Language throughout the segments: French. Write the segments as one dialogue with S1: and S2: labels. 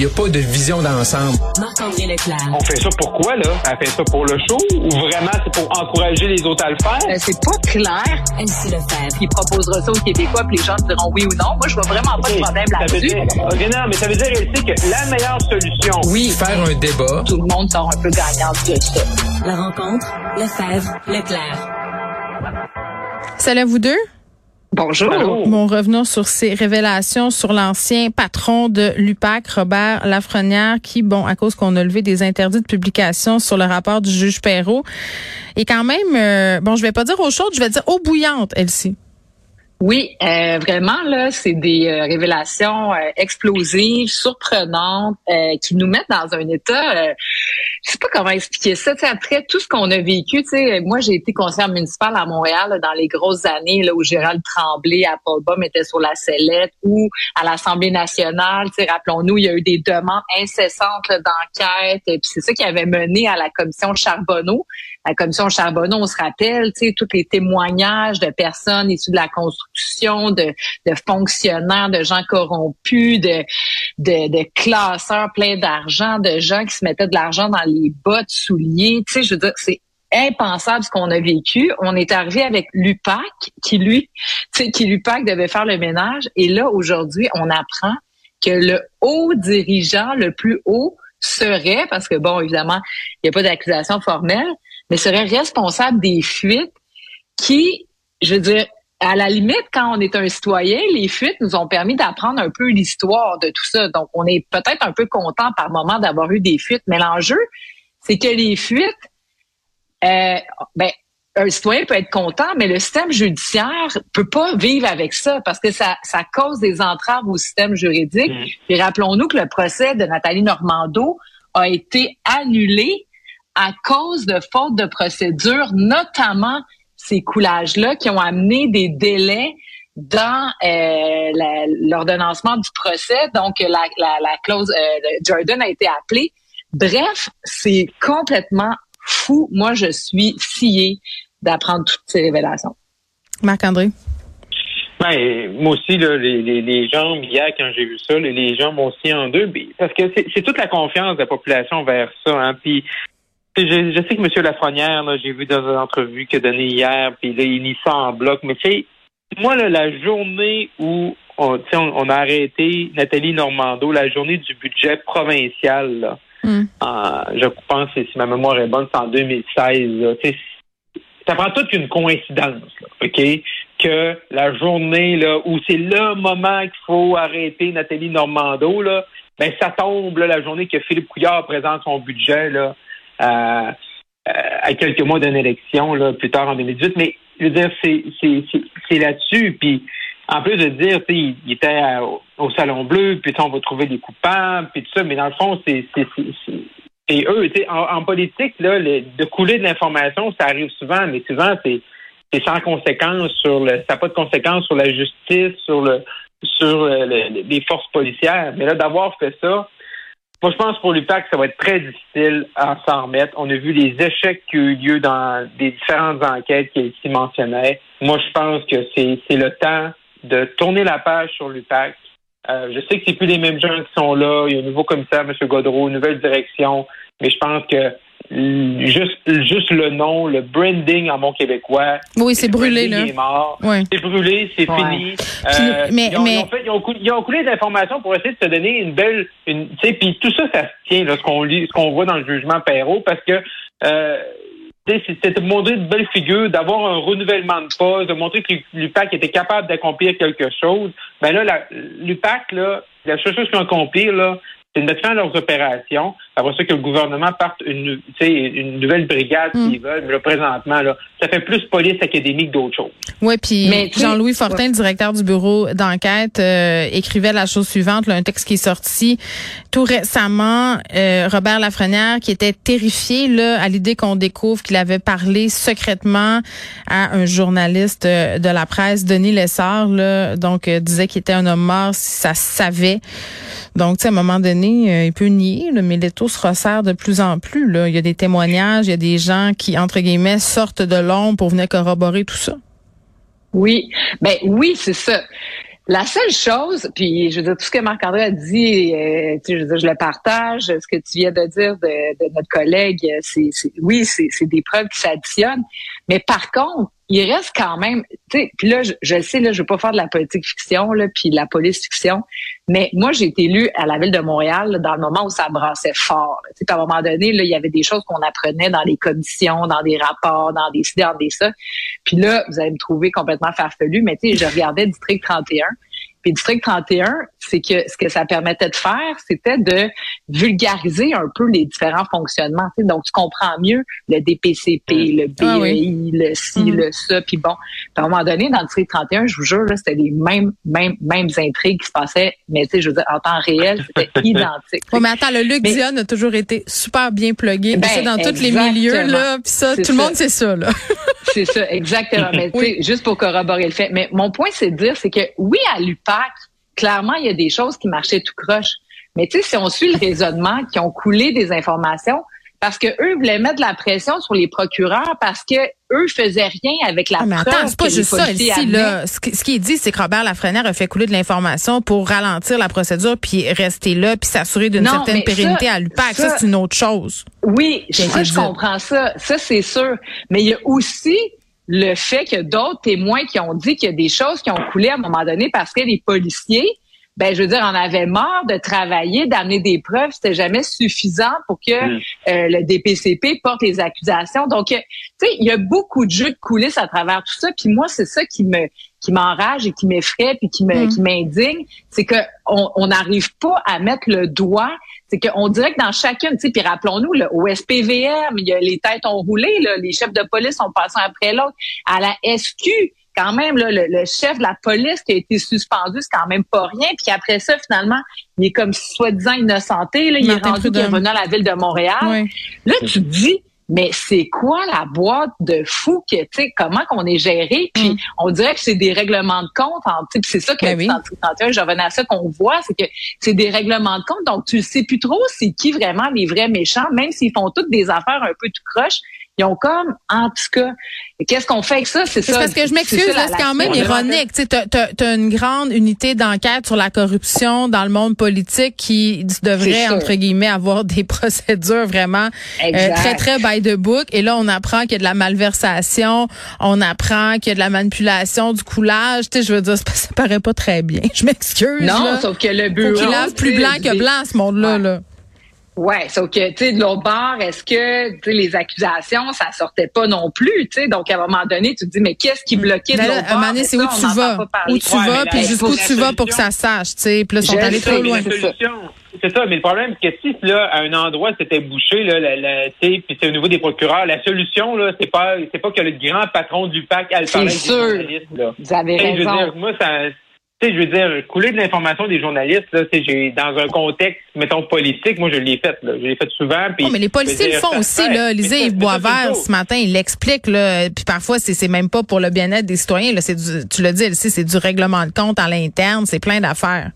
S1: Il n'y a pas de vision d'ensemble.
S2: Marc-André Leclerc.
S3: On fait ça pourquoi, là? Elle fait ça pour le show ou vraiment c'est pour encourager les autres à le faire?
S4: Euh, c'est pas clair.
S2: Elsie Lefebvre.
S4: Il proposera ça aux Québécois, puis les gens diront oui ou non. Moi, je vois vraiment pas de problème
S3: Ça veut
S4: là-dessus.
S3: dire, ok, non, mais ça veut dire, sait que la meilleure solution,
S1: Oui, faire un débat.
S4: Tout le monde sort un peu gagnant de ça.
S2: La rencontre. Lefebvre. Leclerc.
S5: Salut à vous deux?
S4: Bonjour.
S3: Allô?
S5: Bon, revenons sur ces révélations sur l'ancien patron de l'UPAC, Robert Lafrenière, qui, bon, à cause qu'on a levé des interdits de publication sur le rapport du juge Perrault, est quand même, euh, bon, je vais pas dire eau chaude, je vais dire eau bouillante, Elsie.
S4: Oui, euh, vraiment là, c'est des euh, révélations euh, explosives, surprenantes, euh, qui nous mettent dans un état. euh, je sais pas comment expliquer ça. Tu sais, après tout ce qu'on a vécu, tu sais, moi j'ai été conseillère municipale à Montréal là, dans les grosses années là où Gérald Tremblay à Paul Baum était sur la sellette ou à l'Assemblée nationale. Tu rappelons-nous, il y a eu des demandes incessantes d'enquête. Et puis c'est ça qui avait mené à la commission Charbonneau. La commission Charbonneau, on se rappelle, tu sais, tous les témoignages de personnes issues de la construction, de, de fonctionnaires, de gens corrompus, de, de, de classeurs pleins d'argent, de gens qui se mettaient de l'argent dans les bottes, souliers. Tu sais, je veux dire, c'est impensable ce qu'on a vécu. On est arrivé avec l'UPAC, qui lui, tu sais, qui l'UPAC devait faire le ménage. Et là, aujourd'hui, on apprend que le haut dirigeant, le plus haut, serait, parce que bon, évidemment, il n'y a pas d'accusation formelle, mais serait responsable des fuites qui, je veux dire, à la limite, quand on est un citoyen, les fuites nous ont permis d'apprendre un peu l'histoire de tout ça. Donc, on est peut-être un peu content par moment d'avoir eu des fuites, mais l'enjeu, c'est que les fuites, euh, ben, un citoyen peut être content, mais le système judiciaire peut pas vivre avec ça parce que ça, ça cause des entraves au système juridique.
S3: Mm.
S4: Puis rappelons-nous que le procès de Nathalie Normando a été annulé à cause de fautes de procédure, notamment ces coulages-là qui ont amené des délais dans euh, l'ordonnancement du procès. Donc, la, la, la clause euh, Jordan a été appelée. Bref, c'est complètement fou. Moi, je suis sciée d'apprendre toutes ces révélations.
S5: Marc-André?
S3: Ben, moi aussi, là, les, les, les jambes, hier, quand j'ai vu ça, les, les jambes aussi en deux. Parce que c'est c'est toute la confiance de la population vers ça. Hein, puis, je, je sais que M. Lafrenière, j'ai vu dans une entrevue qu'il a donnée hier, puis là, il lit ça en bloc. Mais tu sais, moi, là, la journée où on, a arrêté Nathalie Normando, la journée du budget provincial, là,
S5: Mm.
S3: en- je pense, si ma mémoire est bonne, c'est en 2016. Là, ça prend toute une coïncidence, là, OK? Que la journée là, où c'est le moment qu'il faut arrêter Nathalie Normando, là, ben ça tombe là, la journée que Philippe Couillard présente son budget là, à, à quelques mois d'une élection là, plus tard en 2018. Mais je veux dire, c'est, là-dessus. Puis en plus de dire, il, il était au Salon Bleu, puis on va trouver des coupables, puis tout ça, mais dans le fond, c'est, eux. En, en politique, là, le- de couler de l'information, ça arrive souvent, mais souvent, c'est, c'est sans conséquence sur le, ça n'a pas de conséquences sur la justice, sur le, sur euh, le- les forces policières. Mais là, d'avoir fait ça, moi, je pense pour l'UPAC, ça va être très difficile à s'en remettre. On a vu les échecs qui ont eu lieu dans des différentes enquêtes qui qui mentionnaient. Moi, je pense que c'est le temps de tourner la page sur l'UPAC. Euh, je sais que c'est plus les mêmes gens qui sont là. Il y a un nouveau commissaire, M. Godreau, une nouvelle direction. Mais je pense que juste, juste le nom, le branding en bon québécois.
S5: Oui, c'est brûlé, là. Oui.
S3: C'est brûlé, c'est
S4: Ouais.
S3: fini.
S5: Puis,
S3: Euh,
S5: mais-
S3: ils, ont,
S5: mais-
S3: ils ont fait- ils ont coulé, ils ont coulé de l'information pour essayer de se donner une belle, une, tu sais, puis tout ça, ça se tient, là, ce qu'on lit, ce qu'on voit dans le jugement Perrault, parce que, euh, tu sais, c'est- c'était de montrer une belle figure, d'avoir un renouvellement de poste, de montrer que l'UPAC était capable d'accomplir quelque chose. Ben là, l'UPAC, là, la seule chose qu'ils ont accomplir, là, c'est de mettre fin à leurs opérations. Après ça, que le gouvernement parte une, tu sais, une nouvelle brigade
S5: Mm.
S3: s'ils veulent. Mais là, présentement, là, ça fait plus police académique d'autre chose.
S5: Oui, puis Jean-Louis Fortin, le directeur du bureau d'enquête, euh, écrivait la chose suivante, là, un texte qui est sorti tout récemment. euh, Robert Lafrenière, qui était terrifié là, à l'idée qu'on découvre qu'il avait parlé secrètement à un journaliste euh, de la presse, Denis Lessard, là, donc euh, disait qu'il était un homme mort si ça se savait. Donc, tu sais, à un moment donné, euh, il peut nier, là, mais l'étau se resserre de plus en plus. Là. Il y a des témoignages, il y a des gens qui, entre guillemets, sortent de l'ombre pour venir corroborer tout ça.
S4: Oui, ben oui, c'est ça. La seule chose, puis je veux dire, tout ce que Marc-André a dit, euh, tu je, le partage. Ce que tu viens de dire de notre collègue, c'est, oui, c'est, des preuves qui s'additionnent. Mais par contre, il reste quand même, tu sais, puis là, je, je, sais, là, je veux pas faire de la politique fiction, là, puis de la police fiction, mais moi, j'ai été élue à la ville de Montréal dans le moment où ça brassait fort. Tu sais, à un moment donné, là, il y avait des choses qu'on apprenait dans les commissions, dans des rapports, dans des ci, dans des ça. Puis là, vous allez me trouver complètement farfelu, mais tu sais, je regardais District 31, puis District 31, c'est que ce que ça permettait de faire, c'était de vulgariser un peu les différents fonctionnements. Donc, tu comprends mieux le DPCP, le BEI, ah le ci, mm-hmm. le ça. Puis bon, à un moment donné, dans le District 31, je vous jure, c'était les mêmes, mêmes, mêmes intrigues qui se passaient, mais tu sais, je veux dire, en temps réel, c'était identique.
S5: Oui, mais attends, le Luc Dion a toujours été super bien plugué. Ben, c'est dans tous les milieux, là. Puis ça, tout le monde sait ça, là.
S4: c'est ça, exactement. Mais tu sais, juste pour corroborer le fait. Mais mon point, c'est de dire, c'est que oui, à l'UPAC, clairement, il y a des choses qui marchaient tout croche. Mais tu sais, si on suit le raisonnement, qui ont coulé des informations, parce que eux voulaient mettre de la pression sur les procureurs parce que eux faisaient rien avec la ah, mais attends, c'est pas juste ça ici là.
S5: Ce, qui est dit, c'est que Robert Lafrenière a fait couler de l'information pour ralentir la procédure puis rester là puis s'assurer d'une certaine pérennité à l'UPAC. Ça, c'est une autre chose.
S4: Oui, ça, je comprends ça. Ça, c'est sûr. Mais il y a aussi le fait que d'autres témoins qui ont dit qu'il y a des choses qui ont coulé à un moment donné parce que les policiers, ben je veux dire, on avait marre de travailler, d'amener des preuves, c'était jamais suffisant pour que mm. euh, le DPCP porte les accusations. Donc, tu sais, il y a beaucoup de jeux de coulisses à travers tout ça. Puis moi, c'est ça qui me qui m'enrage et qui m'effraie puis qui me mm. qui m'indigne, c'est que on n'arrive pas à mettre le doigt c'est qu'on dirait que dans chacune, tu sais, puis rappelons-nous, au SPVM, il y a les têtes ont roulé, là, les chefs de police ont passé après l'autre. À la SQ, quand même, là, le, chef de la police qui a été suspendu, c'est quand même pas rien. Puis après ça, finalement, il est comme soi-disant innocenté. Là, il est rendu qu'il est revenu à la ville de Montréal. Là, tu te dis, mais c'est quoi la boîte de fou que, tu sais, comment qu'on est géré? Puis mm. on dirait que c'est des règlements de compte. C'est ça que ben oui. je revenais à ça qu'on voit, c'est que c'est des règlements de compte. Donc tu sais plus trop c'est qui vraiment les vrais méchants, même s'ils font toutes des affaires un peu tout croche. Ils ont comme, en tout cas, qu'est-ce qu'on fait avec ça? C'est ça.
S5: parce que je m'excuse, c'est quand même ironique. Tu as, une grande unité d'enquête sur la corruption dans le monde politique qui devrait, entre guillemets, avoir des procédures vraiment euh, très, très by the book. Et là, on apprend qu'il y a de la malversation, on apprend qu'il y a de la manipulation, du coulage. Tu sais, je veux dire, ça paraît pas très bien. Je m'excuse.
S4: Non, sauf que le bureau...
S5: Faut qu'il lave plus blanc que blanc, ce monde-là. Là.
S4: Ouais, sauf que, tu sais, de l'autre bord, est-ce que, tu sais, les accusations, ça sortait pas non plus, tu sais? Donc, à un moment donné, tu te dis, mais qu'est-ce qui bloquait de l'autre bord? À un moment donné,
S5: c'est où, tu vas? Où tu vas, puis jusqu'où tu vas pour que ça sache, tu sais? Puis là, ils sont allés trop loin.
S3: C'est ça, mais le problème, c'est que si là, à un endroit, c'était bouché, là, la, puis c'est au niveau des procureurs, la solution, là, c'est pas, c'est pas que le grand patron du PAC a le parler
S4: des journalistes, là. Vous avez raison. Je veux dire,
S3: moi, ça, tu sais, je veux dire, couler de l'information des journalistes, là, j'ai dans un contexte, mettons, politique, moi, je l'ai fait, là. Je l'ai fait souvent. Puis,
S5: mais les policiers le font aussi, là. Lisez Yves Boisvert, ce matin, il l'explique, là. Puis parfois, c'est, c'est même pas pour le bien-être des citoyens, là. C'est du, tu l'as dit, c'est du règlement de compte à l'interne, c'est plein d'affaires.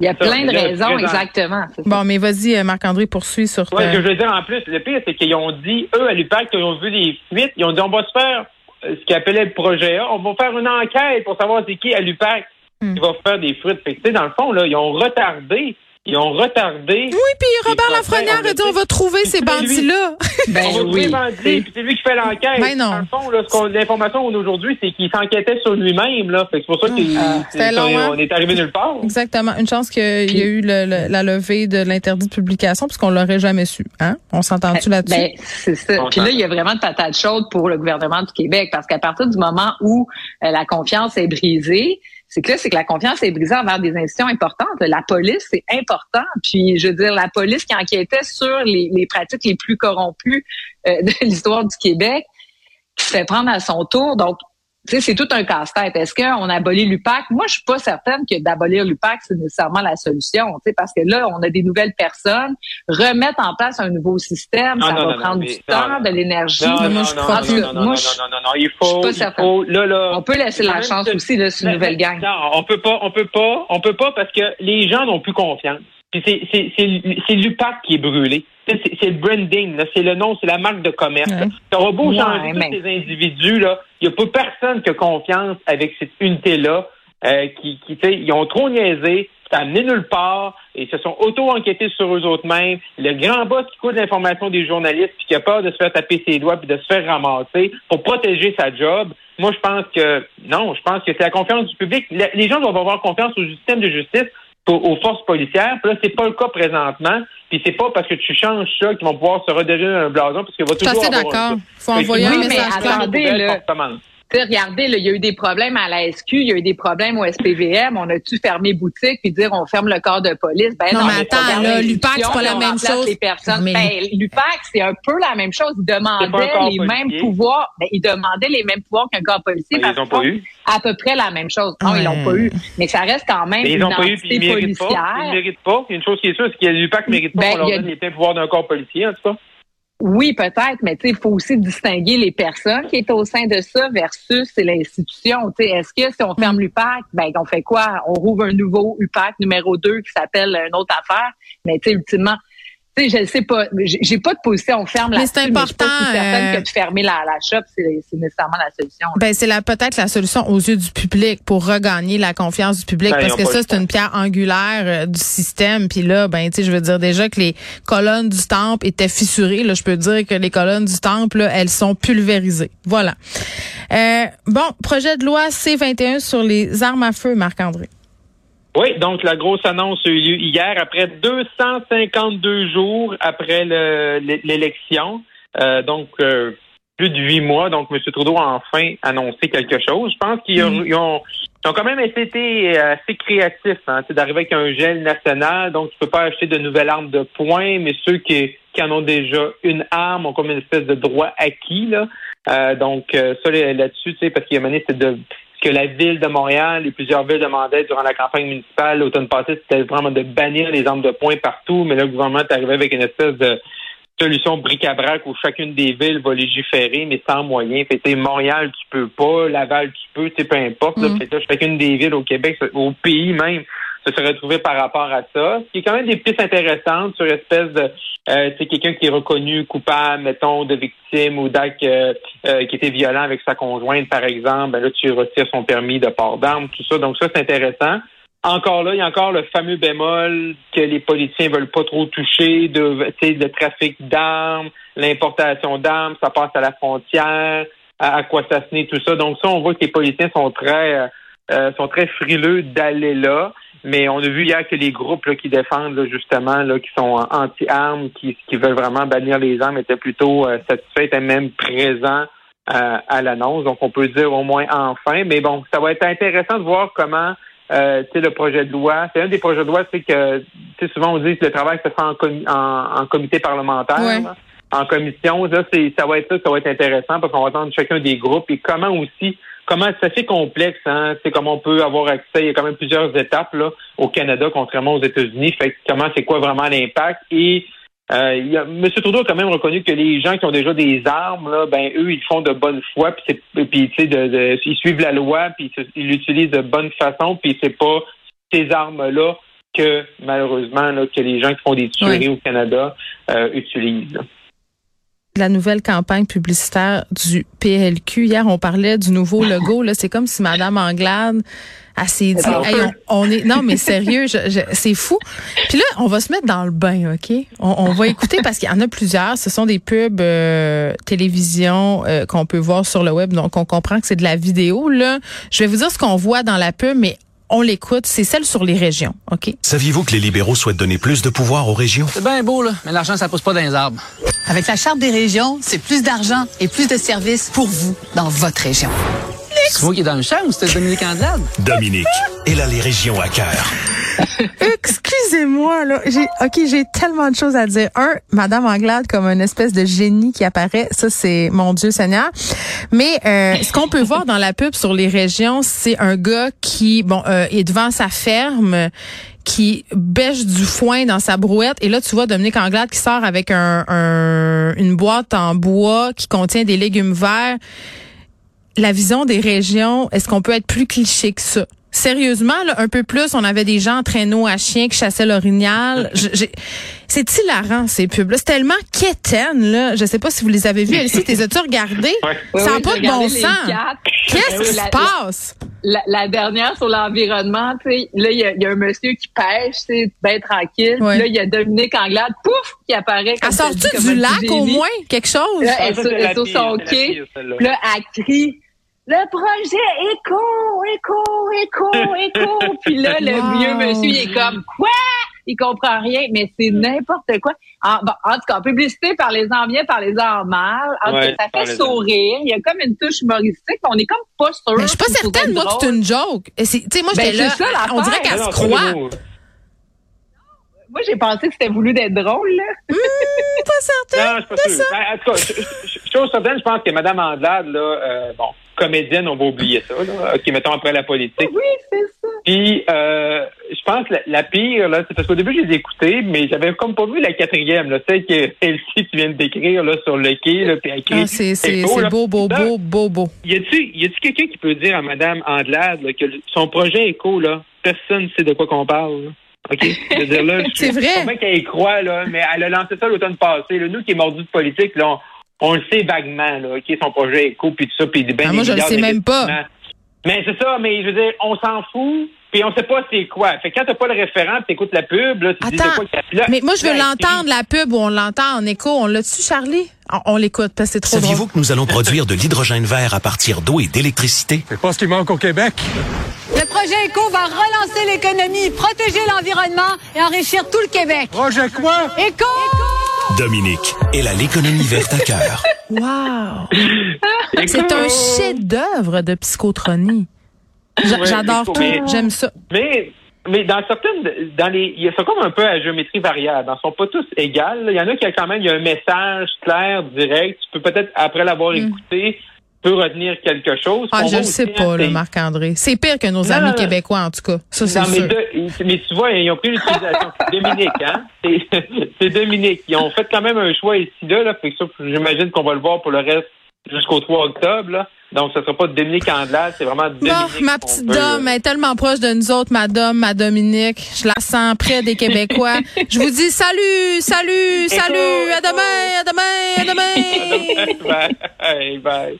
S4: Il y a plein de raisons, exactement.
S5: Bon, mais vas-y, euh, Marc-André, poursuis sur
S3: ouais, ce que je veux dire en plus, le pire, c'est qu'ils ont dit, eux, à l'UPAC, ils ont vu des fuites, ils ont dit, on va se faire euh, ce qu'ils appelaient le projet A, on va faire une enquête pour savoir c'est qui à l'UPAC. Il va faire des fruits. Fait que, dans le fond, là, ils ont retardé ils ont retardé.
S5: Oui, puis Robert Lafrenière a dit on va trouver ces bandits-là.
S3: Ben on va trouver les bandits, puis c'est lui qui fait l'enquête.
S5: Ben non.
S3: Dans le fond, l'information aujourd'hui, c'est qu'il s'enquêtait sur lui-même. Là. c'est pour ça qu'on ah, hein? est arrivé nulle part.
S5: Exactement. Une chance qu'il y a eu la levée de l'interdit de publication, puisqu'on l'aurait jamais su. Hein? On s'entend-tu ben, là-dessus?
S4: Ben, c'est ça. Puis là, il y a vraiment de patates chaudes pour le gouvernement du Québec, parce qu'à partir du moment où euh, la confiance est brisée, c'est que là, c'est que la confiance est brisée envers des institutions importantes. La police, c'est important. Puis, je veux dire, la police qui enquêtait sur les, pratiques les plus corrompues euh, de l'histoire du Québec, qui se fait prendre à son tour. Donc, c'est tout un casse-tête. Est-ce qu'on abolit l'UPAC? Moi, je suis pas certaine que d'abolir l'UPAC, c'est nécessairement la solution, parce que là, on a des nouvelles personnes. Remettre en place un nouveau système, ça va prendre du temps, de l'énergie.
S3: Non, non, non, non, non, non, non, il faut, il faut là, là,
S4: on peut laisser la chance aussi, là, sur une nouvelle gang.
S3: Non, on peut pas, on peut pas, on peut pas parce que les gens n'ont plus confiance. Puis c'est l'UPAC qui est brûlé. C'est le branding, c'est le nom, c'est la marque de commerce. Ça va beau changer tous ces individus, là. Il n'y a pas personne qui a confiance avec cette unité-là. euh, qui, qui tu ils ont trop niaisé, c'est amené nulle part, et ils se sont auto-enquêtés sur eux autres mêmes. Le grand boss qui coûte l'information des journalistes, puis qui a peur de se faire taper ses doigts, puis de se faire ramasser pour protéger sa job. Moi, je pense que non, je pense que c'est la confiance du public. Les gens doivent avoir confiance au système de justice aux forces policières. Puis là, c'est pas le cas présentement. Puis c'est pas parce que tu changes ça qu'ils vont pouvoir se redérer un blason, parce qu'il va toujours.
S5: Je suis d'accord. Il faut envoyer un message
S4: clair regardez, il y a eu des problèmes à la SQ, il y a eu des problèmes au SPVM, on a-tu fermé boutique puis dire on ferme le corps de police?
S5: Ben non, mais attends, l'UPAC, c'est pas la même chose.
S4: Les personnes. Ben, l'UPAC, c'est un peu la même chose. Ils demandaient les mêmes pouvoirs. Ben, ils demandaient les mêmes pouvoirs qu'un corps policier.
S3: Ben, ils n'ont pas eu.
S4: À peu près la même chose. Non, ils l'ont pas eu. Mais ça reste quand même
S3: ils
S4: une
S3: pas eu, ils méritent Pas, ils méritent pas. Une chose qui est sûre, c'est que l'UPAC ne mérite pas ben, qu'on leur donne les mêmes pouvoirs d'un corps policier, en tout cas.
S4: Oui, peut-être, mais il faut aussi distinguer les personnes qui étaient au sein de ça versus l'institution. Est-ce que si on ferme mm. l'UPAC, ben on fait quoi? On rouvre un nouveau UPAC numéro 2 qui s'appelle une autre affaire. Mais ultimement, tu sais, je sais pas, j'ai pas de position ferme là-dessus.
S5: Mais c'est important.
S4: Mais euh... que de fermer la, la shop, c'est nécessairement la solution.
S5: Ben c'est peut-être la solution aux yeux du public pour regagner la confiance du public, ben, parce que ça c'est une pierre angulaire euh, du système. Puis là, ben tu sais, je veux dire déjà que les colonnes du temple étaient fissurées. Là, je peux dire que les colonnes du temple, là, elles sont pulvérisées. Voilà. Euh, bon, projet de loi C21 sur les armes à feu, Marc-André.
S3: Oui, donc la grosse annonce a eu lieu hier, après 252 jours après l'élection. Euh, donc, euh, plus de huit mois. Donc, M. Trudeau a enfin annoncé quelque chose. Je pense qu'ils ont, mm. ont, quand même été assez créatifs hein, d'arriver avec un gel national. Donc, tu peux pas acheter de nouvelles armes de poing, mais ceux qui, qui en ont déjà une arme ont comme une espèce de droit acquis. Là. Euh, donc, ça là-dessus, tu sais, parce qu'il y a mené, c'est de que la ville de Montréal et plusieurs villes demandaient durant la campagne municipale l'automne passé, c'était vraiment de bannir les armes de poing partout, mais là, le gouvernement est arrivé avec une espèce de solution bric-à-brac où chacune des villes va légiférer, mais sans moyens. Fait Montréal, tu peux pas, Laval, tu peux, peu importe. Mm. chacune des villes au Québec, au pays même, se trouvé par rapport à ça. Ce qui est quand même des pistes intéressantes sur espèce de euh, quelqu'un qui est reconnu coupable, mettons, de victime ou d'acte euh, euh, qui était violent avec sa conjointe, par exemple, ben là, tu retires son permis de port d'armes, tout ça. Donc ça, c'est intéressant. Encore là, il y a encore le fameux bémol que les politiciens veulent pas trop toucher, de, le trafic d'armes, l'importation d'armes, ça passe à la frontière, à, quoi ça se tout ça. Donc ça, on voit que les politiciens sont très sont très frileux d'aller là. Mais on a vu hier que les groupes qui défendent justement, là, qui sont anti-armes, qui, qui veulent vraiment bannir les armes, étaient plutôt euh, satisfaits, étaient même présents euh, à l'annonce. Donc on peut dire au moins enfin. Mais bon, ça va être intéressant de voir comment euh, le projet de loi. C'est un des projets de loi, c'est que souvent on dit que le travail se fait en, en, comité parlementaire. en commission, ça, ça va être ça, ça va être intéressant parce qu'on va attendre chacun des groupes et comment aussi comment c'est assez complexe, hein? C'est comment on peut avoir accès. Il y a quand même plusieurs étapes là au Canada, contrairement aux États-Unis. Fait comment c'est quoi vraiment l'impact? Et euh, il M. Trudeau a quand même reconnu que les gens qui ont déjà des armes, là, ben eux, ils font de bonne foi, puis, puis tu sais, de, ils suivent la loi, puis ils l'utilisent de bonne façon, puis c'est pas ces armes-là que malheureusement là, que les gens qui font des tueries au Canada euh, utilisent
S5: la nouvelle campagne publicitaire du PLQ. Hier, on parlait du nouveau logo. Là, c'est comme si Madame Anglade a s'est dit, on, est, non mais sérieux, c'est fou. Puis là, on va se mettre dans le bain, ok? On, va écouter parce qu'il y en a plusieurs. Ce sont des pubs euh, télévision euh, qu'on peut voir sur le web, donc on comprend que c'est de la vidéo. Là, je vais vous dire ce qu'on voit dans la pub, mais on l'écoute, c'est celle sur les régions, OK?
S6: Saviez-vous que les libéraux souhaitent donner plus de pouvoir aux régions?
S7: C'est bien beau, là, mais l'argent, ça pousse pas dans les arbres.
S8: Avec la Charte des régions, c'est plus d'argent et plus de services pour vous dans votre région.
S7: C'est moi qui est dans le champ ou c'était Dominique Andelade?
S6: Dominique, elle a les régions à cœur.
S5: Excusez-moi, là. J'ai, OK, j'ai tellement de choses à dire. Un, Madame Anglade comme une espèce de génie qui apparaît. Ça, c'est mon Dieu Seigneur. Mais euh, ce qu'on peut voir dans la pub sur les régions, c'est un gars qui, bon, euh, est devant sa ferme qui bêche du foin dans sa brouette. Et là, tu vois Dominique Anglade qui sort avec un, une boîte en bois qui contient des légumes verts. La vision des régions, est-ce qu'on peut être plus cliché que ça? Sérieusement, un peu plus, on avait des gens en traîneau à chien qui chassaient l'orignal. C'est hilarant, ces pubs-là. C'est tellement quétaine, là. Je sais pas si vous les avez vus. Elsie, t'es as-tu regardé? ça n'a pas de bon sens. Qu'est-ce qui se passe?
S4: la, la dernière sur l'environnement, tu sais, là, il y, a- il y a un monsieur qui pêche, tu sais, bien tranquille.
S5: Ouais.
S4: Là, il y a Dominique Anglade, pouf, qui apparaît. comme
S5: Elle sort-tu du lac au moins? Quelque chose?
S4: Là, elle, est
S3: ça,
S4: sur-
S3: c'est
S4: elle est sur son
S3: c'est
S4: quai. là, elle crie. Le projet éco, éco, éco, éco. Puis là, le
S5: Wow.
S4: vieux monsieur, il est comme quoi? Il comprend rien, mais c'est n'importe quoi. En, bon, en tout cas, en publicité, parlez-en bien, parlez-en mal. En tout cas,
S3: Ouais,
S4: ça fait sourire. Il y a comme une touche humoristique, mais on est comme pas sûr.
S5: Mais je suis pas certaine, moi, que c'est une joke. Tu sais, moi,
S4: Ben,
S5: j'étais là.
S4: c'est ça,
S5: on dirait qu'elle se croit.
S4: Moi, j'ai pensé que c'était voulu d'être drôle, là.
S5: Pas certaine.
S3: Non, je suis pas sûr. Ben, en tout cas, chose certaine, je pense que Mme Andelade, là, euh, bon, comédienne, on va oublier ça, là. OK, mettons après la politique.
S4: Oui, c'est ça.
S3: Puis, euh, je pense que la, la pire, là, c'est parce qu'au début, je les ai écoutés, mais j'avais comme pas vu la quatrième, là, celle que Elsie, tu viens de décrire, là, sur le quai, là, puis elle crie,
S5: Ah, c'est beau, beau, beau, beau, beau.
S3: Y a-tu, y a-tu quelqu'un qui peut dire à Mme Andelade, là, que son projet éco, là, personne ne sait de quoi qu'on parle, là? OK?
S5: C'est vrai.
S3: Je comprends qu'elle y croit, là, mais elle a lancé ça l'automne passé. Là. Nous qui est mordu de politique, là, on, on le sait vaguement, là, OK, son projet éco, puis tout ça, puis ben,
S5: Ah,
S3: des
S5: moi, je le sais même pas.
S3: Mais c'est ça, mais je veux dire, on s'en fout, puis on sait pas c'est quoi. Fait que quand t'as pas le référent, puis t'écoutes la pub, là, tu te dis
S5: Attends,
S3: quoi là,
S5: mais moi, je veux l'entendre, la pub, où on l'entend en écho. On l'a-tu, Charlie? On, on l'écoute, parce que c'est trop.
S6: Saviez-vous que nous allons produire de l'hydrogène vert à partir d'eau et d'électricité?
S1: C'est pas ce qui manque au Québec.
S8: Le projet ECO va relancer l'économie, protéger l'environnement et enrichir tout le Québec.
S1: Projet quoi?
S8: ECO!
S6: Dominique, elle a l'économie verte à cœur.
S5: Wow! C'est un chef-d'œuvre de psychotronie.
S3: Ouais,
S5: J'adore tout. J'aime ça.
S3: Mais, mais dans certaines, dans les, il y a ça comme un peu à géométrie variable. Ils sont pas tous égales. Il y en a qui a quand même, il y a un message clair, direct. Tu peux peut-être, après l'avoir écouté, tu peux retenir quelque chose.
S5: Ah, je le sais pas, là, Marc-André. C'est pire que nos
S3: Non,
S5: amis
S3: non,
S5: québécois, en tout cas. Ça, c'est
S3: Non, mais,
S5: sûr.
S3: de- mais tu vois, ils ont pris l'utilisation. C'est Dominique, hein? C'est Dominique. Ils ont fait quand même un choix ici, là. j'imagine qu'on va le voir pour le reste jusqu'au 3 octobre, là. Donc, ce sera pas Dominique Andelade, c'est vraiment Dominique.
S5: Bon, ma petite dame elle est tellement proche de nous autres, ma dame, ma Dominique. Je la sens près des Québécois. Je vous dis salut, salut, salut, à demain, à demain, à demain.
S3: bye. Bye.